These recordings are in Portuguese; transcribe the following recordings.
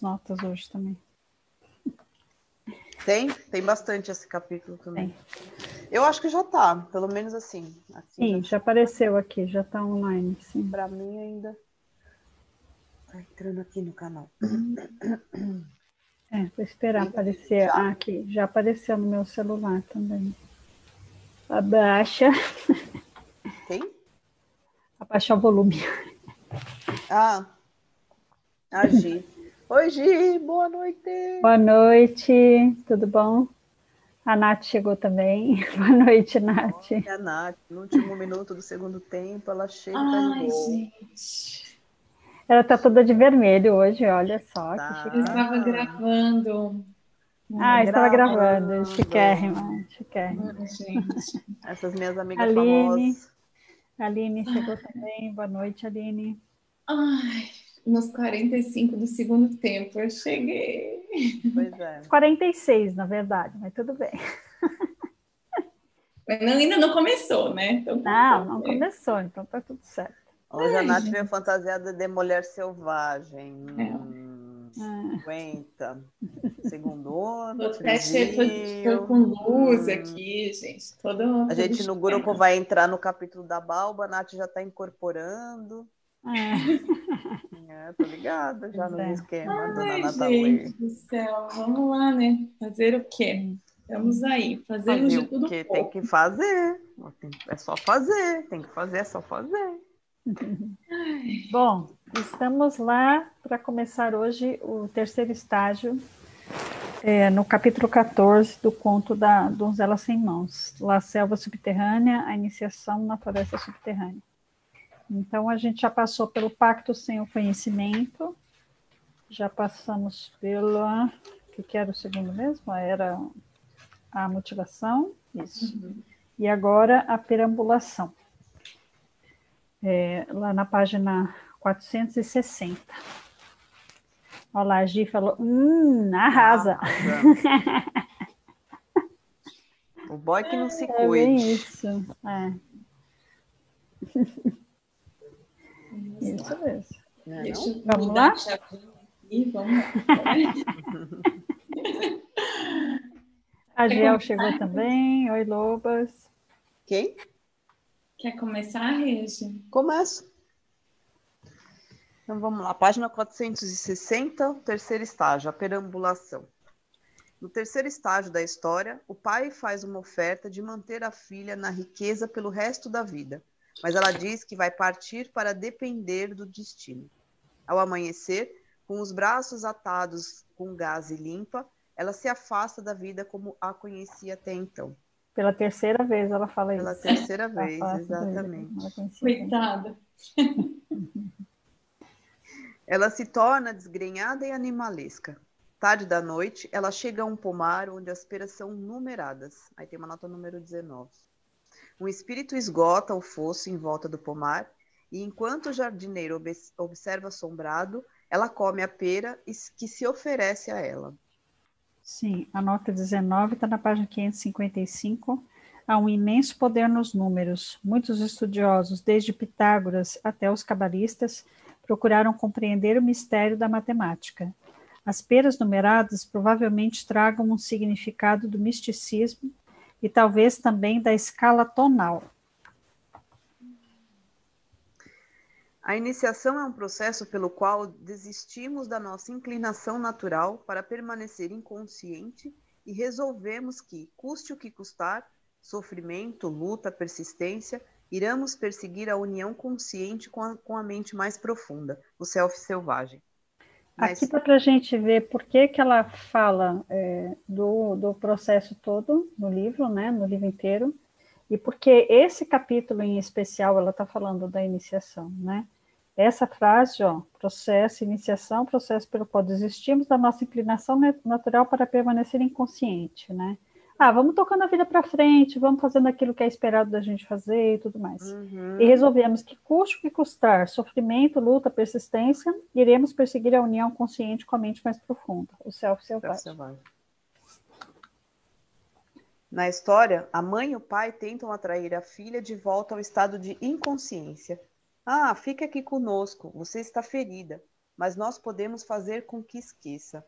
notas hoje também. Tem? Tem bastante esse capítulo também. Tem. Eu acho que já tá, pelo menos assim. sim, já, já apareceu aqui, já tá online. Sim. Para mim ainda. Tá entrando aqui no canal. É, vou esperar aparecer. Ah, aqui, já apareceu no meu celular também. Abaixa. Tem? Abaixa o volume. Ah, a Gi. Oi, Gi, boa noite. Boa noite, tudo bom? A Nath chegou também. Boa noite, Nath. Oi, a Nath, no último minuto do segundo tempo, ela chega Ai, gente. Ela tá toda de vermelho hoje, olha só. Tá. Eu estava gravando. Ah, estava gravando. Chiquérrima, chiquérrima. Gente. Essas minhas amigas Aline, famosas. Aline chegou também. Boa noite, Aline. Ai, nos 45 do segundo tempo eu cheguei. Pois é. 46, na verdade, mas tudo bem. Mas não, ainda não começou, né? Então, tá não, não começou, então tá tudo certo. Hoje Ai, a Nath gente. veio fantasiada de mulher selvagem. É. Hum, 50. Segundo ano. Tô com luz hum. aqui, gente. Todo, a gente no grupo vai entrar no capítulo da Balba, a Nath já está incorporando. É. é, tô ligada já no é. esquema, Ai, dona Natália. Gente do céu, vamos lá, né? Fazer o quê? Estamos aí, fazendo de tudo que tem que fazer. É só fazer, tem que fazer, é só fazer. Bom, estamos lá para começar hoje o terceiro estágio, é, no capítulo 14 do conto da Donzela Sem Mãos, La Selva Subterrânea, a iniciação na floresta subterrânea. Então, a gente já passou pelo pacto sem o conhecimento, já passamos pela. O que era o segundo mesmo? Era a motivação, isso. Uhum. E agora a perambulação. É, lá na página 460. Olha lá, a Gi falou, hum, arrasa. o boy que não se é cuide. É isso, é. Isso mesmo. Não, Deixa eu vamos lá? E vamos lá. A Gel chegou também. Oi, Lobas. Quem? Quer começar, Regi? Começo. Então vamos lá, página 460, terceiro estágio, a perambulação. No terceiro estágio da história, o pai faz uma oferta de manter a filha na riqueza pelo resto da vida mas ela diz que vai partir para depender do destino. Ao amanhecer, com os braços atados com gás e limpa, ela se afasta da vida como a conhecia até então. Pela terceira vez ela fala Pela isso. Pela terceira vez, exatamente. Coitada. ela se torna desgrenhada e animalesca. Tarde da noite, ela chega a um pomar onde as peras são numeradas. Aí tem uma nota número 19. Um espírito esgota o fosso em volta do pomar, e enquanto o jardineiro observa assombrado, ela come a pera que se oferece a ela. Sim, a nota 19 está na página 555. Há um imenso poder nos números. Muitos estudiosos, desde Pitágoras até os cabalistas, procuraram compreender o mistério da matemática. As peras numeradas provavelmente tragam um significado do misticismo e talvez também da escala tonal. A iniciação é um processo pelo qual desistimos da nossa inclinação natural para permanecer inconsciente e resolvemos que, custe o que custar, sofrimento, luta, persistência, iremos perseguir a união consciente com a, com a mente mais profunda, o self selvagem. Aqui dá para a gente ver por que, que ela fala é, do, do processo todo no livro, né, no livro inteiro, e porque esse capítulo em especial ela está falando da iniciação, né? Essa frase, ó, processo, iniciação, processo pelo qual desistimos da nossa inclinação natural para permanecer inconsciente, né? Ah, vamos tocando a vida para frente, vamos fazendo aquilo que é esperado da gente fazer e tudo mais. Uhum. E resolvemos que, custe o que custar, sofrimento, luta, persistência, iremos perseguir a união consciente com a mente mais profunda, o self selvagem. Na história, a mãe e o pai tentam atrair a filha de volta ao estado de inconsciência. Ah, fique aqui conosco, você está ferida. mas nós podemos fazer com que esqueça.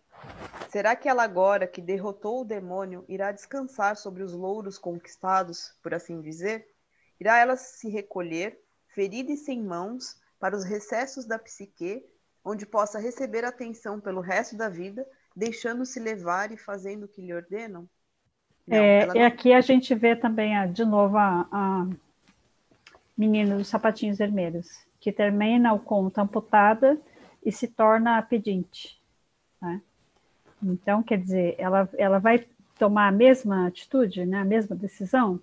Será que ela agora que derrotou o demônio irá descansar sobre os louros conquistados, por assim dizer? Irá ela se recolher, ferida e sem mãos, para os recessos da psique, onde possa receber atenção pelo resto da vida, deixando-se levar e fazendo o que lhe ordenam? Não, é, não... E aqui a gente vê também, a, de novo, a, a menina dos sapatinhos vermelhos, que termina o conto amputada e se torna pedinte. Né? Então, quer dizer, ela, ela vai tomar a mesma atitude, né, a mesma decisão?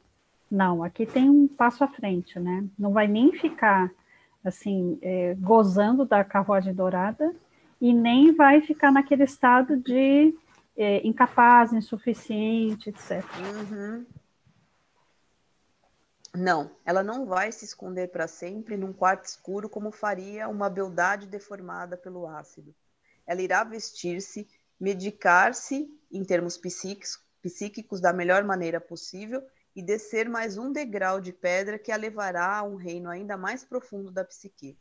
Não, aqui tem um passo à frente, né? Não vai nem ficar assim é, gozando da carruagem dourada e nem vai ficar naquele estado de é, incapaz, insuficiente, etc. Uhum. Não, ela não vai se esconder para sempre num quarto escuro como faria uma beldade deformada pelo ácido. Ela irá vestir-se, medicar-se em termos psíquicos, da melhor maneira possível e descer mais um degrau de pedra que a levará a um reino ainda mais profundo da psique.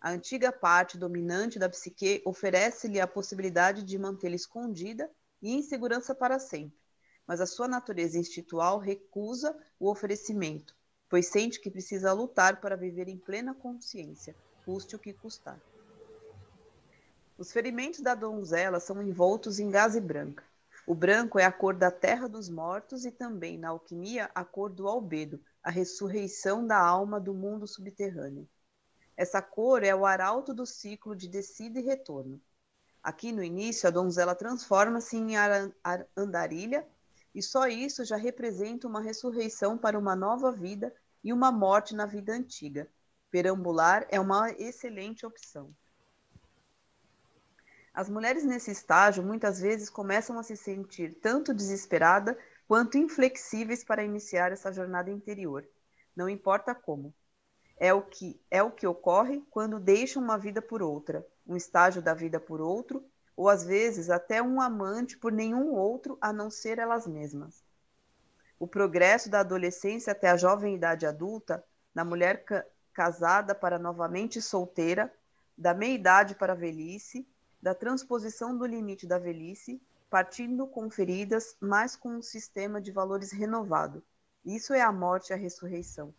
A antiga parte dominante da psique oferece-lhe a possibilidade de mantê-la escondida e em segurança para sempre, mas a sua natureza instintual recusa o oferecimento, pois sente que precisa lutar para viver em plena consciência, custe o que custar. Os ferimentos da donzela são envoltos em gaze branca. O branco é a cor da terra dos mortos e também, na alquimia, a cor do albedo, a ressurreição da alma do mundo subterrâneo. Essa cor é o arauto do ciclo de descida e retorno. Aqui no início, a donzela transforma-se em andarilha, e só isso já representa uma ressurreição para uma nova vida e uma morte na vida antiga. Perambular é uma excelente opção. As mulheres nesse estágio muitas vezes começam a se sentir tanto desesperada quanto inflexíveis para iniciar essa jornada interior. Não importa como. É o que é o que ocorre quando deixam uma vida por outra, um estágio da vida por outro, ou às vezes até um amante por nenhum outro a não ser elas mesmas. O progresso da adolescência até a jovem idade adulta, na mulher ca casada para novamente solteira, da meia-idade para a velhice, da transposição do limite da velhice, partindo com feridas, mas com um sistema de valores renovado. Isso é a morte e a ressurreição.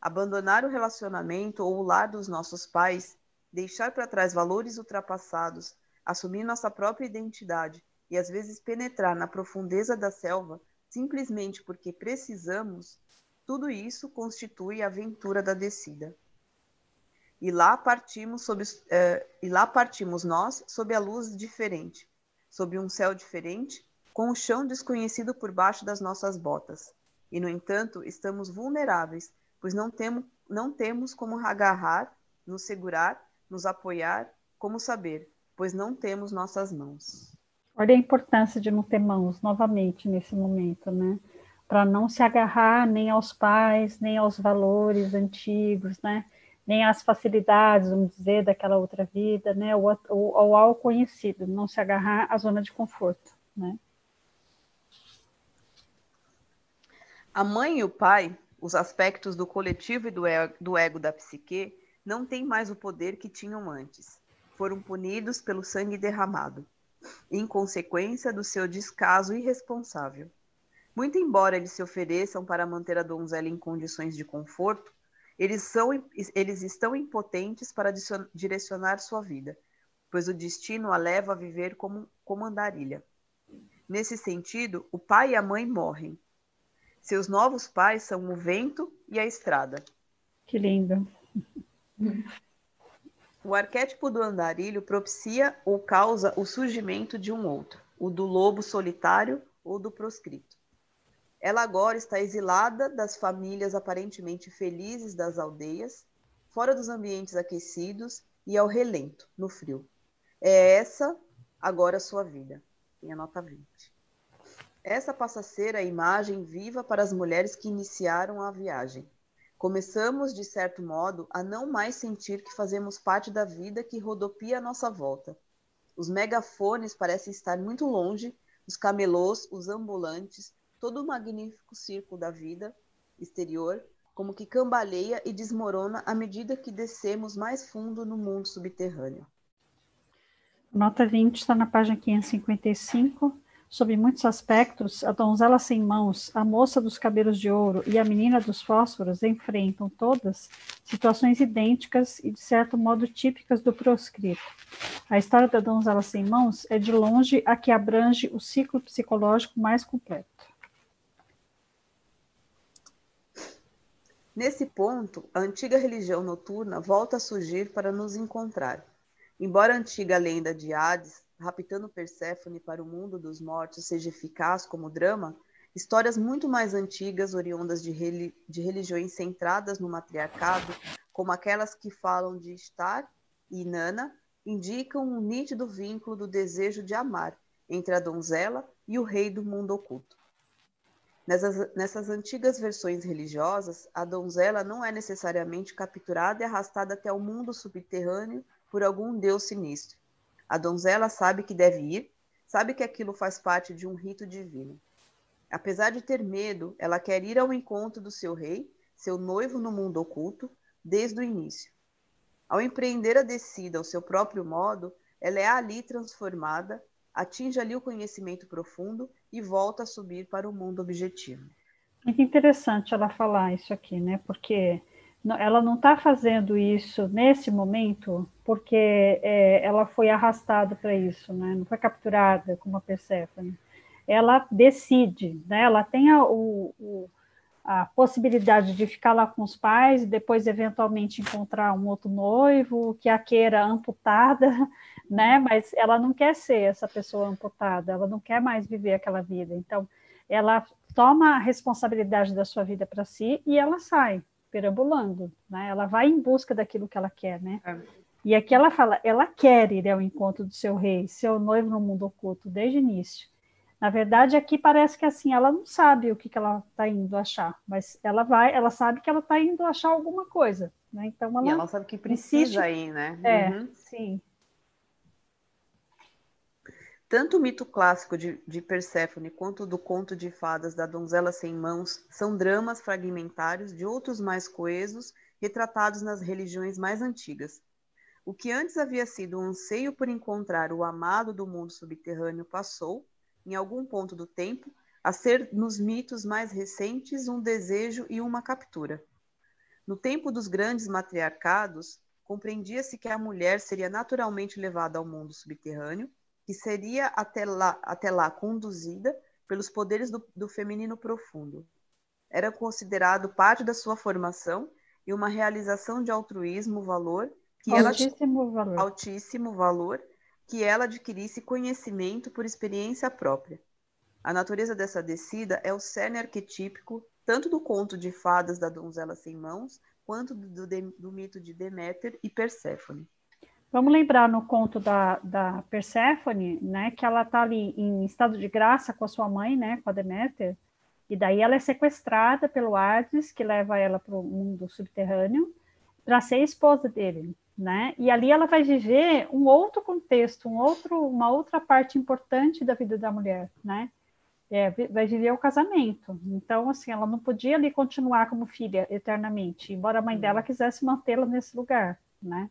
Abandonar o relacionamento ou o lar dos nossos pais, deixar para trás valores ultrapassados, assumir nossa própria identidade e às vezes penetrar na profundeza da selva simplesmente porque precisamos, tudo isso constitui a aventura da descida. E lá partimos sob, uh, e lá partimos nós sob a luz diferente, sob um céu diferente, com o chão desconhecido por baixo das nossas botas. E no entanto, estamos vulneráveis pois não temos, não temos como agarrar, nos segurar, nos apoiar, como saber, pois não temos nossas mãos. Olha a importância de não ter mãos novamente nesse momento, né? Para não se agarrar nem aos pais, nem aos valores antigos, né? Nem às facilidades, vamos dizer, daquela outra vida, né? Ou, ou, ou ao conhecido, não se agarrar à zona de conforto, né? A mãe e o pai os aspectos do coletivo e do do ego da psique não têm mais o poder que tinham antes. Foram punidos pelo sangue derramado, em consequência do seu descaso irresponsável. Muito embora eles se ofereçam para manter a donzela em condições de conforto, eles, são, eles estão impotentes para direcionar sua vida, pois o destino a leva a viver como, como andarilha. Nesse sentido, o pai e a mãe morrem, seus novos pais são o vento e a estrada. Que lindo. O arquétipo do andarilho propicia ou causa o surgimento de um outro, o do lobo solitário ou do proscrito. Ela agora está exilada das famílias aparentemente felizes das aldeias, fora dos ambientes aquecidos e ao relento, no frio. É essa agora a sua vida. Tem a nota 20. Essa passa a ser a imagem viva para as mulheres que iniciaram a viagem. Começamos, de certo modo, a não mais sentir que fazemos parte da vida que rodopia à nossa volta. Os megafones parecem estar muito longe, os camelôs, os ambulantes, todo o magnífico círculo da vida exterior, como que cambaleia e desmorona à medida que descemos mais fundo no mundo subterrâneo. Nota 20 está na página 555. Sob muitos aspectos, a donzela sem mãos, a moça dos cabelos de ouro e a menina dos fósforos enfrentam todas situações idênticas e, de certo modo, típicas do proscrito. A história da donzela sem mãos é, de longe, a que abrange o ciclo psicológico mais completo. Nesse ponto, a antiga religião noturna volta a surgir para nos encontrar. Embora a antiga lenda de Hades raptando Perséfone para o mundo dos mortos seja eficaz como drama, histórias muito mais antigas, oriundas de, reli de religiões centradas no matriarcado, como aquelas que falam de Star e Nana, indicam um nítido vínculo do desejo de amar entre a donzela e o rei do mundo oculto. Nessas, nessas antigas versões religiosas, a donzela não é necessariamente capturada e arrastada até o mundo subterrâneo por algum deus sinistro a donzela sabe que deve ir, sabe que aquilo faz parte de um rito divino. Apesar de ter medo, ela quer ir ao encontro do seu rei, seu noivo no mundo oculto, desde o início. Ao empreender a descida ao seu próprio modo, ela é ali transformada, atinge ali o conhecimento profundo e volta a subir para o mundo objetivo. Muito interessante ela falar isso aqui, né? Porque ela não está fazendo isso nesse momento porque é, ela foi arrastada para isso, né? não foi capturada como a Perséfone. Ela decide, né? ela tem a, o, o, a possibilidade de ficar lá com os pais e depois eventualmente encontrar um outro noivo que a queira amputada, né? mas ela não quer ser essa pessoa amputada, ela não quer mais viver aquela vida. Então, ela toma a responsabilidade da sua vida para si e ela sai, perambulando, né? Ela vai em busca daquilo que ela quer, né? É. E aqui ela fala, ela quer ir ao encontro do seu rei, seu noivo no mundo oculto, desde o início. Na verdade, aqui parece que assim, ela não sabe o que, que ela está indo achar, mas ela vai, ela sabe que ela está indo achar alguma coisa, né? Então ela, e ela sabe que precisa ir, né? É, uhum. sim. Tanto o mito clássico de, de Perséfone quanto do conto de fadas da donzela sem mãos são dramas fragmentários de outros mais coesos retratados nas religiões mais antigas. O que antes havia sido um anseio por encontrar o amado do mundo subterrâneo passou, em algum ponto do tempo, a ser nos mitos mais recentes um desejo e uma captura. No tempo dos grandes matriarcados, compreendia-se que a mulher seria naturalmente levada ao mundo subterrâneo que seria até lá, até lá conduzida pelos poderes do, do feminino profundo. Era considerado parte da sua formação e uma realização de altruísmo, valor que altíssimo ela valor. altíssimo valor que ela adquirisse conhecimento por experiência própria. A natureza dessa descida é o cerne arquetípico tanto do conto de fadas da donzela sem mãos, quanto do, do, do mito de Deméter e Perséfone. Vamos lembrar no conto da, da Perséfone, né, que ela está ali em estado de graça com a sua mãe, né, com a Deméter, e daí ela é sequestrada pelo Hades, que leva ela para o mundo subterrâneo, para ser esposa dele, né? E ali ela vai viver um outro contexto, um outro, uma outra parte importante da vida da mulher, né? É, vai viver o casamento. Então, assim, ela não podia ali continuar como filha eternamente, embora a mãe dela quisesse mantê-la nesse lugar, né?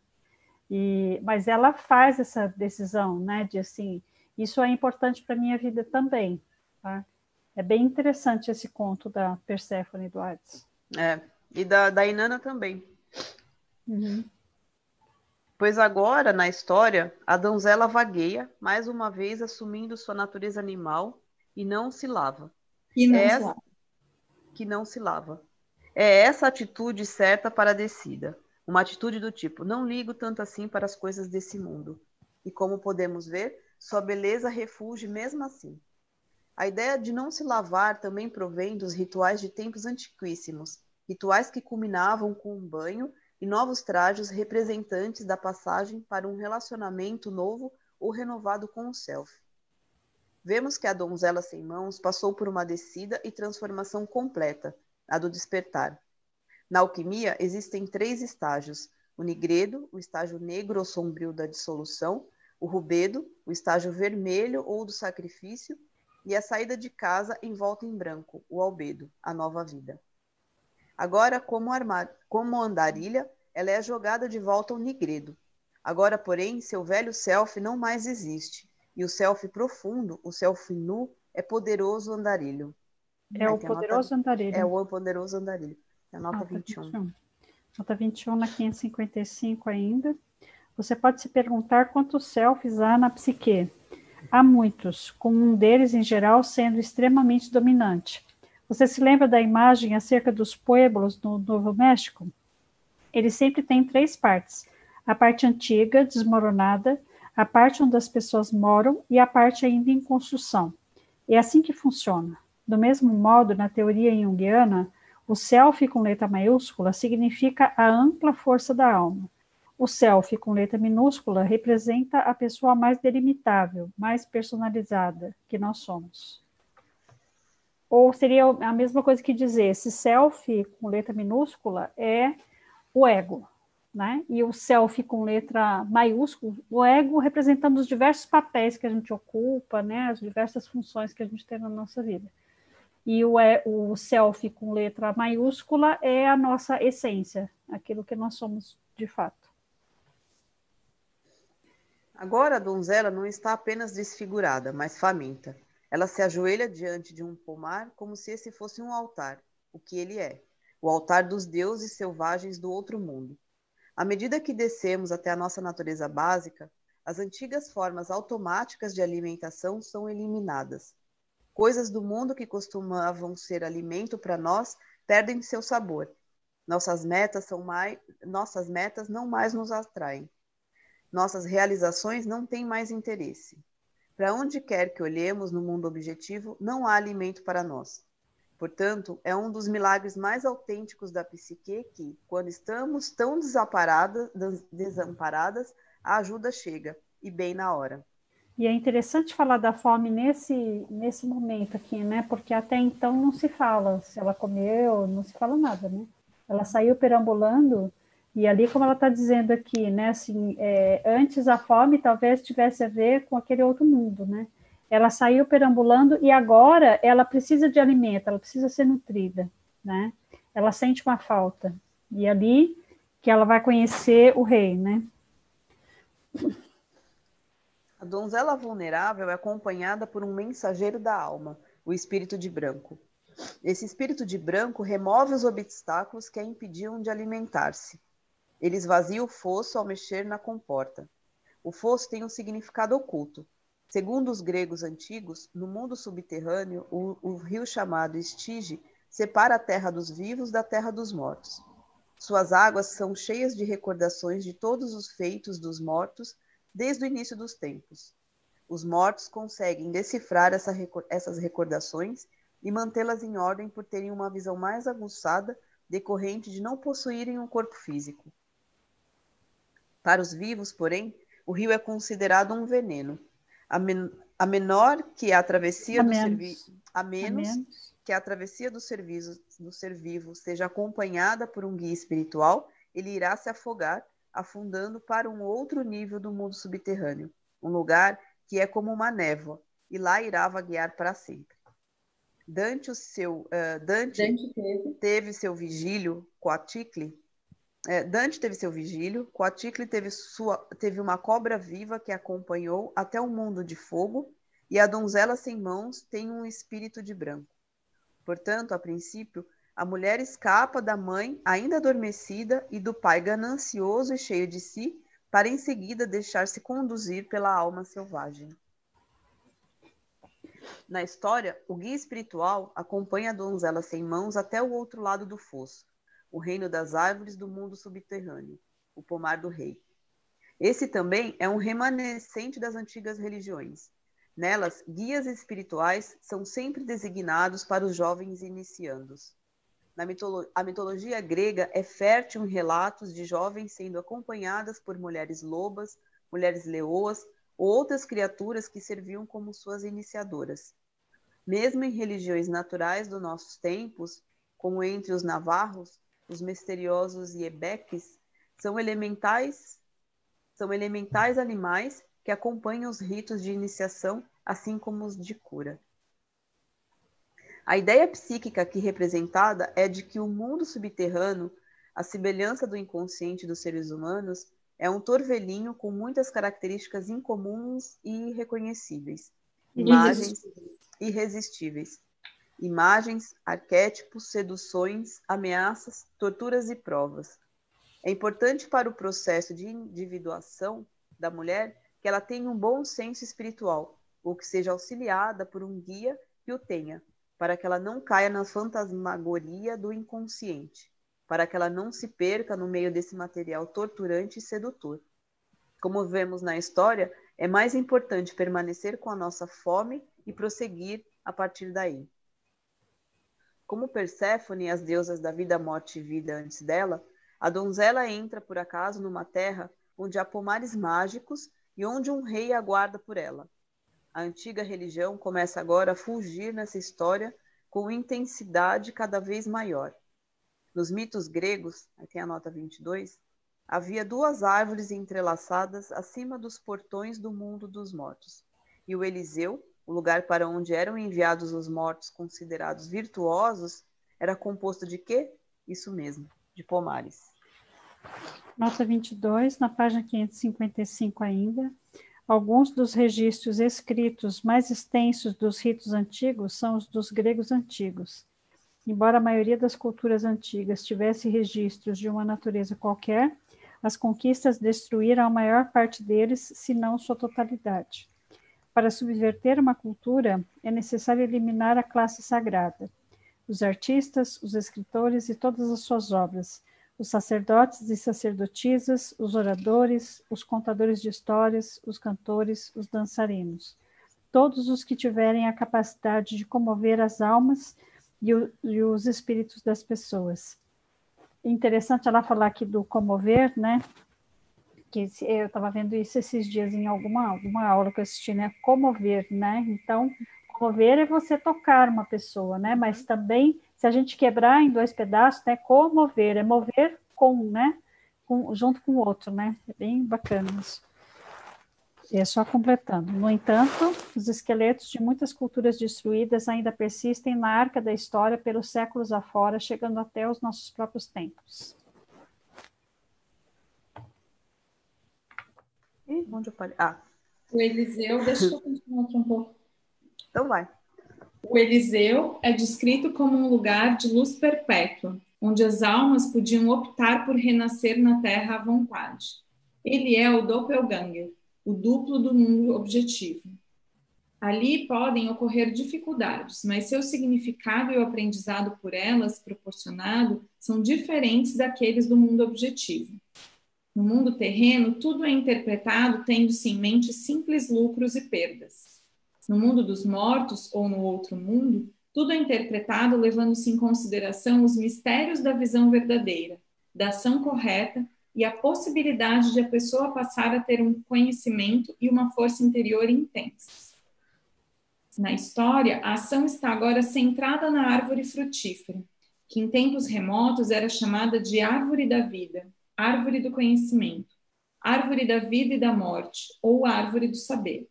E, mas ela faz essa decisão, né, de assim, isso é importante para minha vida também, tá? É bem interessante esse conto da Perséfone do Hades. É, e da, da Inanna também. Uhum. Pois agora, na história, a donzela vagueia, mais uma vez assumindo sua natureza animal e não se lava. E não é se lava. Que não se lava. É essa atitude certa para a descida. Uma atitude do tipo: não ligo tanto assim para as coisas desse mundo. E como podemos ver, sua beleza refulge mesmo assim. A ideia de não se lavar também provém dos rituais de tempos antiquíssimos, rituais que culminavam com um banho e novos trajes representantes da passagem para um relacionamento novo ou renovado com o self. Vemos que a donzela sem mãos passou por uma descida e transformação completa, a do despertar. Na alquimia, existem três estágios: o nigredo, o estágio negro ou sombrio da dissolução, o rubedo, o estágio vermelho ou do sacrifício, e a saída de casa envolta em branco, o albedo, a nova vida. Agora, como, armar, como andarilha, ela é jogada de volta ao nigredo. Agora, porém, seu velho self não mais existe, e o self profundo, o self nu, é poderoso andarilho. É o poderoso nota, andarilho. É o poderoso andarilho. É nota, nota 21. 21. Nota 21 na 555 ainda. Você pode se perguntar quantos selfies há na psique. Há muitos, com um deles, em geral, sendo extremamente dominante. Você se lembra da imagem acerca dos pueblos no Novo México? Ele sempre tem três partes: a parte antiga, desmoronada, a parte onde as pessoas moram e a parte ainda em construção. É assim que funciona. Do mesmo modo, na teoria junguiana, o self com letra maiúscula significa a ampla força da alma. O self com letra minúscula representa a pessoa mais delimitável, mais personalizada que nós somos. Ou seria a mesma coisa que dizer, esse self com letra minúscula é o ego, né? E o self com letra maiúscula, o ego representando os diversos papéis que a gente ocupa, né? As diversas funções que a gente tem na nossa vida. E o, o self com letra maiúscula é a nossa essência, aquilo que nós somos de fato. Agora a donzela não está apenas desfigurada, mas faminta. Ela se ajoelha diante de um pomar como se esse fosse um altar, o que ele é, o altar dos deuses selvagens do outro mundo. À medida que descemos até a nossa natureza básica, as antigas formas automáticas de alimentação são eliminadas. Coisas do mundo que costumavam ser alimento para nós perdem seu sabor. Nossas metas são mais, nossas metas não mais nos atraem. Nossas realizações não têm mais interesse. Para onde quer que olhemos no mundo objetivo, não há alimento para nós. Portanto, é um dos milagres mais autênticos da psique que, quando estamos tão desamparadas, desamparadas, a ajuda chega, e bem na hora. E é interessante falar da fome nesse, nesse momento aqui, né? Porque até então não se fala se ela comeu, não se fala nada, né? Ela saiu perambulando e ali, como ela está dizendo aqui, né, assim, é, antes a fome talvez tivesse a ver com aquele outro mundo, né? Ela saiu perambulando e agora ela precisa de alimento, ela precisa ser nutrida, né? Ela sente uma falta. E ali que ela vai conhecer o rei, né? A donzela vulnerável é acompanhada por um mensageiro da alma, o espírito de branco. Esse espírito de branco remove os obstáculos que a impediam de alimentar-se. Ele esvazia o fosso ao mexer na comporta. O fosso tem um significado oculto. Segundo os gregos antigos, no mundo subterrâneo, o, o rio chamado Estige separa a terra dos vivos da terra dos mortos. Suas águas são cheias de recordações de todos os feitos dos mortos desde o início dos tempos. Os mortos conseguem decifrar essa, essas recordações e mantê-las em ordem por terem uma visão mais aguçada decorrente de não possuírem um corpo físico. Para os vivos, porém, o rio é considerado um veneno. A, men a menor que a travessia a do serviço, a menos, a menos que a travessia do serviço do ser vivo seja acompanhada por um guia espiritual, ele irá se afogar, afundando para um outro nível do mundo subterrâneo, um lugar que é como uma névoa, e lá irá vaguear para sempre. Dante, o seu, uh, Dante, Dante teve. teve. seu vigílio com a Ticle é, Dante teve seu vigílio, Coaticle teve, sua, teve uma cobra viva que acompanhou até o mundo de fogo, e a donzela sem mãos tem um espírito de branco. Portanto, a princípio, a mulher escapa da mãe ainda adormecida e do pai ganancioso e cheio de si, para em seguida deixar-se conduzir pela alma selvagem. Na história, o guia espiritual acompanha a donzela sem mãos até o outro lado do fosso, o reino das árvores do mundo subterrâneo, o pomar do rei. Esse também é um remanescente das antigas religiões. Nelas, guias espirituais são sempre designados para os jovens iniciandos. Na mitolo a mitologia grega é fértil em relatos de jovens sendo acompanhadas por mulheres lobas, mulheres leoas ou outras criaturas que serviam como suas iniciadoras. Mesmo em religiões naturais dos nossos tempos, como entre os navarros, os misteriosos iebeques, são elementais, são elementais animais que acompanham os ritos de iniciação, assim como os de cura. A ideia psíquica aqui representada é de que o mundo subterrâneo, a semelhança do inconsciente dos seres humanos, É um torvelinho com muitas características incomuns e reconhecíveis. Imagens irresistíveis. Imagens, arquétipos, seduções, ameaças, torturas e provas. É importante para o processo de individuação da mulher que ela tenha um bom senso espiritual, ou que seja auxiliada por um guia que o tenha, para que ela não caia na fantasmagoria do inconsciente, para que ela não se perca no meio desse material torturante e sedutor. Como vemos na história, é mais importante permanecer com a nossa fome e prosseguir a partir daí. Como Perséfone e as deusas da vida, morte e vida antes dela, a donzela entra por acaso numa terra onde há pomares mágicos e onde um rei aguarda por ela. A antiga religião começa agora a fugir nessa história com intensidade cada vez maior. Nos mitos gregos, tem a nota 22, havia duas árvores entrelaçadas acima dos portões do mundo dos mortos. E o Eliseu, o lugar para onde eram enviados os mortos considerados virtuosos, era composto de quê? Isso mesmo, de pomares. Nota 22, na página 555 ainda. Alguns dos registros escritos mais extensos dos ritos antigos são os dos gregos antigos. Embora a maioria das culturas antigas tivesse registros de uma natureza qualquer, as conquistas destruíram a maior parte deles, se não sua totalidade. Para subverter uma cultura, é necessário eliminar a classe sagrada, os artistas, os escritores e todas as suas obras, os sacerdotes e sacerdotisas, os oradores, os contadores de histórias, os cantores, os dançarinos, todos os que tiverem a capacidade de comover as almas e, o, e os espíritos das pessoas. Interessante ela falar aqui do comover, né? Que eu estava vendo isso esses dias em alguma, alguma aula que eu assisti, né? Comover, né? Então, comover é você tocar uma pessoa, né? Mas também se a gente quebrar em dois pedaços, né, comover, é mover com, né, com, junto com o outro, né, é bem bacana isso. E é só completando. No entanto, os esqueletos de muitas culturas destruídas ainda persistem na arca da história pelos séculos afora, chegando até os nossos próprios tempos. Ih, onde eu parei? Ah. O Eliseu, deixa eu continuar aqui um pouco. Então vai. O Eliseu é descrito como um lugar de luz perpétua, onde as almas podiam optar por renascer na Terra à vontade. Ele é o doppelganger, o duplo do mundo objetivo. Ali podem ocorrer dificuldades, mas seu significado e o aprendizado por elas proporcionado são diferentes daqueles do mundo objetivo. No mundo terreno, tudo é interpretado tendo-se em mente simples lucros e perdas. No mundo dos mortos ou no outro mundo, tudo é interpretado levando-se em consideração os mistérios da visão verdadeira, da ação correta e a possibilidade de a pessoa passar a ter um conhecimento e uma força interior intensa. Na história, a ação está agora centrada na árvore frutífera, que em tempos remotos era chamada de árvore da vida, árvore do conhecimento, árvore da vida e da morte, ou árvore do saber.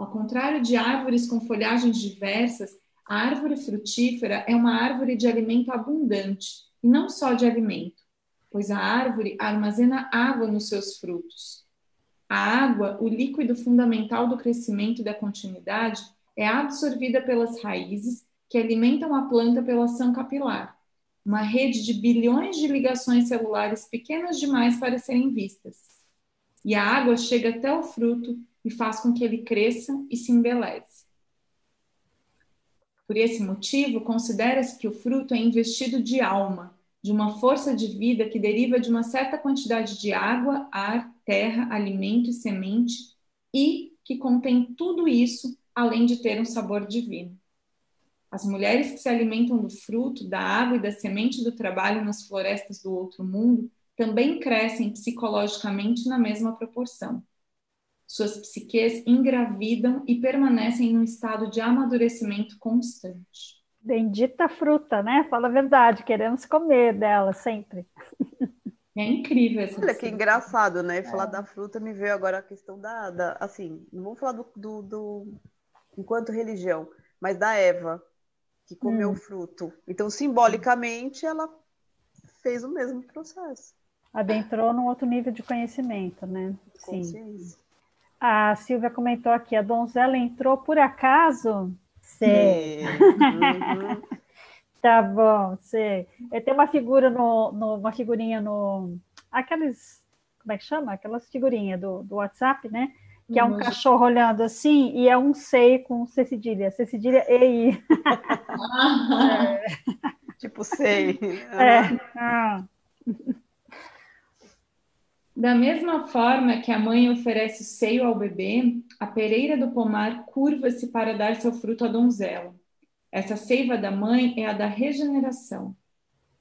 Ao contrário de árvores com folhagens diversas, a árvore frutífera é uma árvore de alimento abundante, e não só de alimento, pois a árvore armazena água nos seus frutos. A água, o líquido fundamental do crescimento e da continuidade, é absorvida pelas raízes que alimentam a planta pela ação capilar, uma rede de bilhões de ligações celulares pequenas demais para serem vistas. E a água chega até o fruto e faz com que ele cresça e se embeleze. Por esse motivo, considera-se que o fruto é investido de alma, de uma força de vida que deriva de uma certa quantidade de água, ar, terra, alimento e semente, e que contém tudo isso, além de ter um sabor divino. As mulheres que se alimentam do fruto, da água e da semente do trabalho nas florestas do outro mundo também crescem psicologicamente na mesma proporção suas psiques engravidam e permanecem num estado de amadurecimento constante. Bendita fruta, né? Fala a verdade, queremos comer dela sempre. É incrível essa Olha que engraçado, né? Falar é. da fruta me veio agora a questão da, da assim, não vamos falar do, do, do, enquanto religião, mas da Eva que comeu hum. o fruto. Então, simbolicamente, ela fez o mesmo processo. Adentrou num outro nível de conhecimento, né? Sim. A Silvia comentou aqui, a donzela entrou por acaso? Sei. Uhum. tá bom, sei. Tem uma figura no, no, uma figurinha no aqueles como é que chama? Aquelas figurinhas do, do WhatsApp, né? Que é um cachorro olhando assim e é um sei com C cedilha, C cedilha e I. é. Tipo sei. É. Ah. Da mesma forma que a mãe oferece o seio ao bebê, a pereira do pomar curva-se para dar seu fruto à donzela. Essa seiva da mãe é a da regeneração.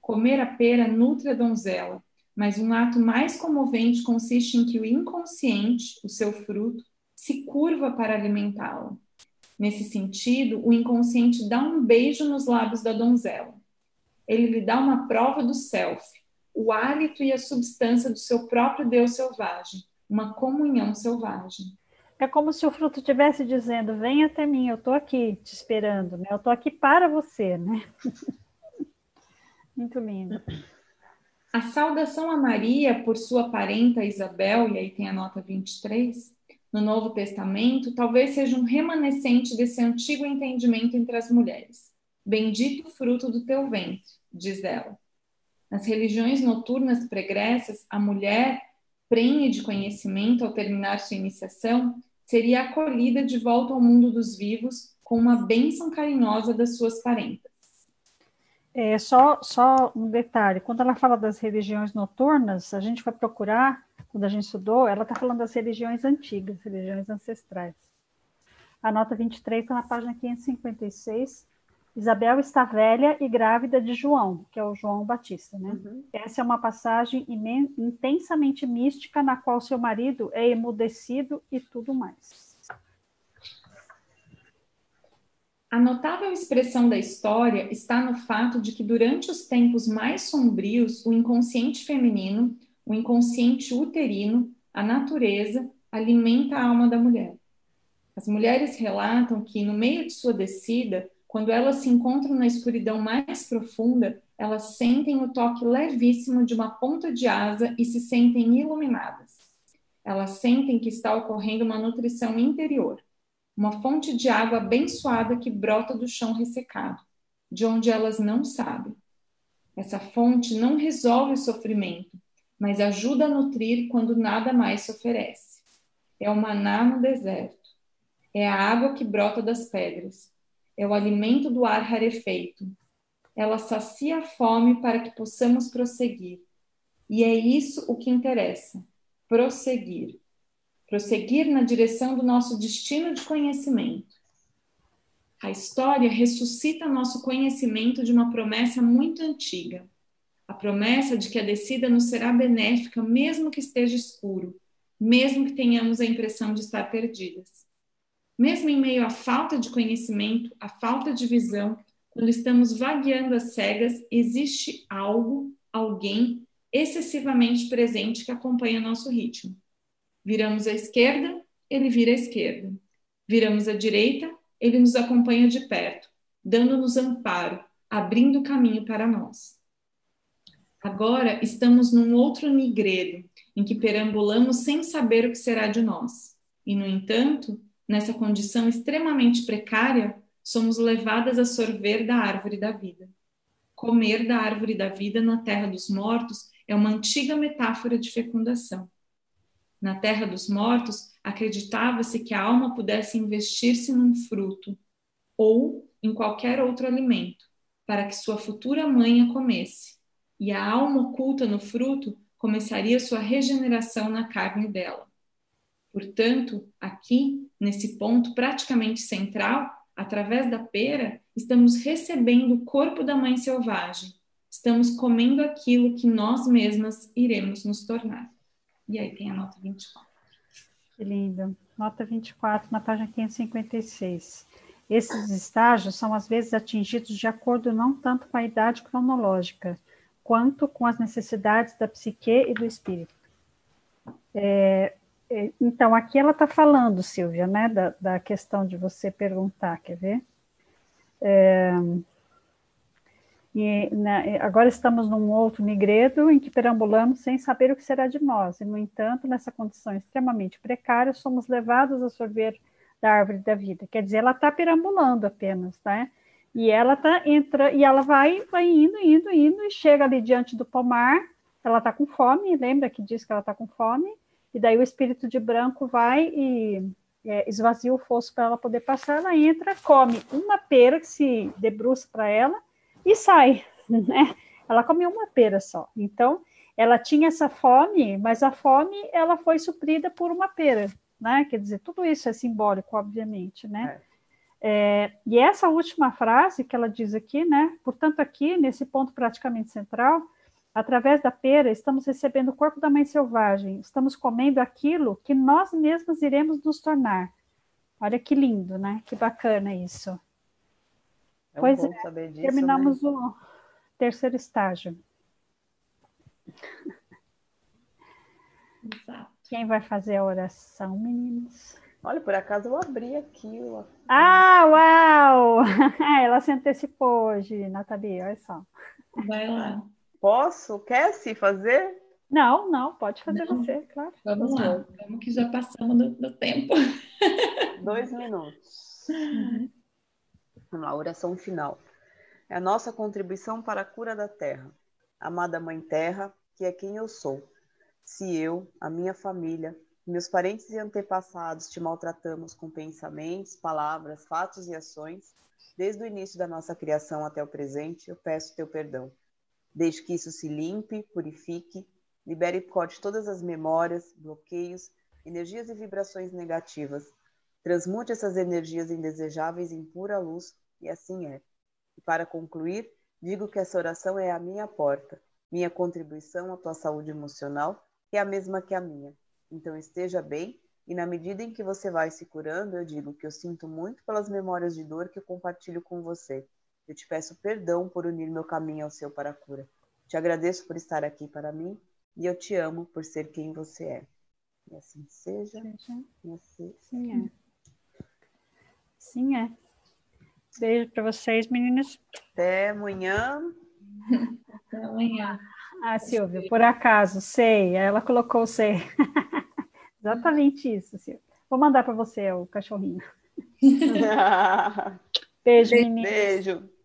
Comer a pera nutre a donzela, mas um ato mais comovente consiste em que o inconsciente, o seu fruto, se curva para alimentá-la. Nesse sentido, o inconsciente dá um beijo nos lábios da donzela. Ele lhe dá uma prova do self, o hálito e a substância do seu próprio Deus selvagem, uma comunhão selvagem. É como se o fruto estivesse dizendo: Vem até mim, eu estou aqui te esperando, né? eu estou aqui para você. Né? Muito lindo. A saudação a Maria por sua parenta Isabel, e aí tem a nota 23, no Novo Testamento, talvez seja um remanescente desse antigo entendimento entre as mulheres. Bendito o fruto do teu ventre, diz ela. Nas religiões noturnas pregressas, a mulher, prenhe de conhecimento ao terminar sua iniciação, seria acolhida de volta ao mundo dos vivos com uma bênção carinhosa das suas parentas. É, só, só um detalhe, quando ela fala das religiões noturnas, a gente vai procurar, quando a gente estudou, ela está falando das religiões antigas, religiões ancestrais. A nota 23 está na página 556, Isabel está velha e grávida de João, que é o João Batista, né? Uhum. Essa é uma passagem intensamente mística na qual seu marido é emudecido e tudo mais. A notável expressão da história está no fato de que durante os tempos mais sombrios, o inconsciente feminino, o inconsciente uterino, a natureza alimenta a alma da mulher. As mulheres relatam que no meio de sua descida, quando elas se encontram na escuridão mais profunda, elas sentem o toque levíssimo de uma ponta de asa e se sentem iluminadas. Elas sentem que está ocorrendo uma nutrição interior, uma fonte de água abençoada que brota do chão ressecado, de onde elas não sabem. Essa fonte não resolve o sofrimento, mas ajuda a nutrir quando nada mais se oferece. É o maná no deserto. É a água que brota das pedras é o alimento do ar rarefeito. Ela sacia a fome para que possamos prosseguir. E é isso o que interessa: prosseguir. Prosseguir na direção do nosso destino de conhecimento. A história ressuscita nosso conhecimento de uma promessa muito antiga. A promessa de que a descida nos será benéfica, mesmo que esteja escuro, mesmo que tenhamos a impressão de estar perdidas. Mesmo em meio à falta de conhecimento, à falta de visão, quando estamos vagueando às cegas, existe algo, alguém excessivamente presente que acompanha nosso ritmo. Viramos à esquerda, ele vira à esquerda. Viramos à direita, ele nos acompanha de perto, dando-nos amparo, abrindo caminho para nós. Agora estamos num outro nigredo, em que perambulamos sem saber o que será de nós. E, no entanto, nessa condição extremamente precária, somos levadas a sorver da árvore da vida. Comer da árvore da vida na terra dos mortos é uma antiga metáfora de fecundação. Na terra dos mortos, acreditava-se que a alma pudesse investir-se num fruto ou em qualquer outro alimento, para que sua futura mãe a comesse, e a alma oculta no fruto começaria sua regeneração na carne dela. Portanto, aqui, nesse ponto praticamente central, através da pera, estamos recebendo o corpo da mãe selvagem. Estamos comendo aquilo que nós mesmas iremos nos tornar. E aí tem a nota 24. Que lindo. Nota 24, na página 556. Esses estágios são às vezes atingidos de acordo não tanto com a idade cronológica, quanto com as necessidades da psique e do espírito. É, então, aqui ela está falando, Silvia, né, da, da, questão de você perguntar, quer ver? É, E né, agora estamos num outro nigredo em que perambulamos sem saber o que será de nós. E, no entanto, nessa condição extremamente precária, somos levados a sorver da árvore da vida. Quer dizer, ela está perambulando apenas, né? E ela tá entra e ela vai, vai indo, indo, indo e chega ali diante do pomar. Ela está com fome. Lembra que diz que ela está com fome? E daí o espírito de branco vai e é, esvazia o fosso para ela poder passar. Ela entra, come uma pera que se debruça para ela e sai, né? Ela comeu uma pera só. Então, ela tinha essa fome, mas a fome ela foi suprida por uma pera, né? Quer dizer, tudo isso é simbólico, obviamente, né? É. É, e essa última frase que ela diz aqui, né? Portanto, aqui nesse ponto praticamente central, através da pera, estamos recebendo o corpo da mãe selvagem, estamos comendo aquilo que nós mesmos iremos nos tornar. Olha que lindo, né? Que bacana isso. É pois é, saber disso, terminamos né? o terceiro estágio. Exato. Quem vai fazer a oração, meninos? Olha, por acaso eu abri aqui. Ó. Ah, uau! Ela se antecipou hoje, Nathalie, olha só. Vai lá. Posso? Quer se fazer? Não, não, pode fazer não. você, claro. Vamos lá, vamos que já passamos do, do tempo. Dois minutos. Uhum. Vamos lá, oração final. É a nossa contribuição para a cura da terra. Amada Mãe Terra, que é quem eu sou. Se eu, a minha família, meus parentes e antepassados te maltratamos com pensamentos, palavras, fatos e ações, desde o início da nossa criação até o presente, eu peço teu perdão. Deixe que isso se limpe, purifique, libere e corte todas as memórias, bloqueios, energias e vibrações negativas Transmute essas energias indesejáveis em pura luz, e assim é. E para concluir, digo que essa oração é a minha porta, minha contribuição à tua saúde emocional, que é a mesma que a minha. Então esteja bem, e na medida em que você vai se curando, eu digo que eu sinto muito pelas memórias de dor que eu compartilho com você. Eu te peço perdão por unir meu caminho ao seu para a cura. Te agradeço por estar aqui para mim e eu te amo por ser quem você é. E assim seja. seja. E assim, Sim, é. Sim, é. Beijo para vocês, meninas. Até amanhã. Até amanhã. Ah, Silvia, por acaso, sei. Ela colocou sei. Exatamente isso, Silvia. Vou mandar para você o cachorrinho. Beijo, meninas. Beijo.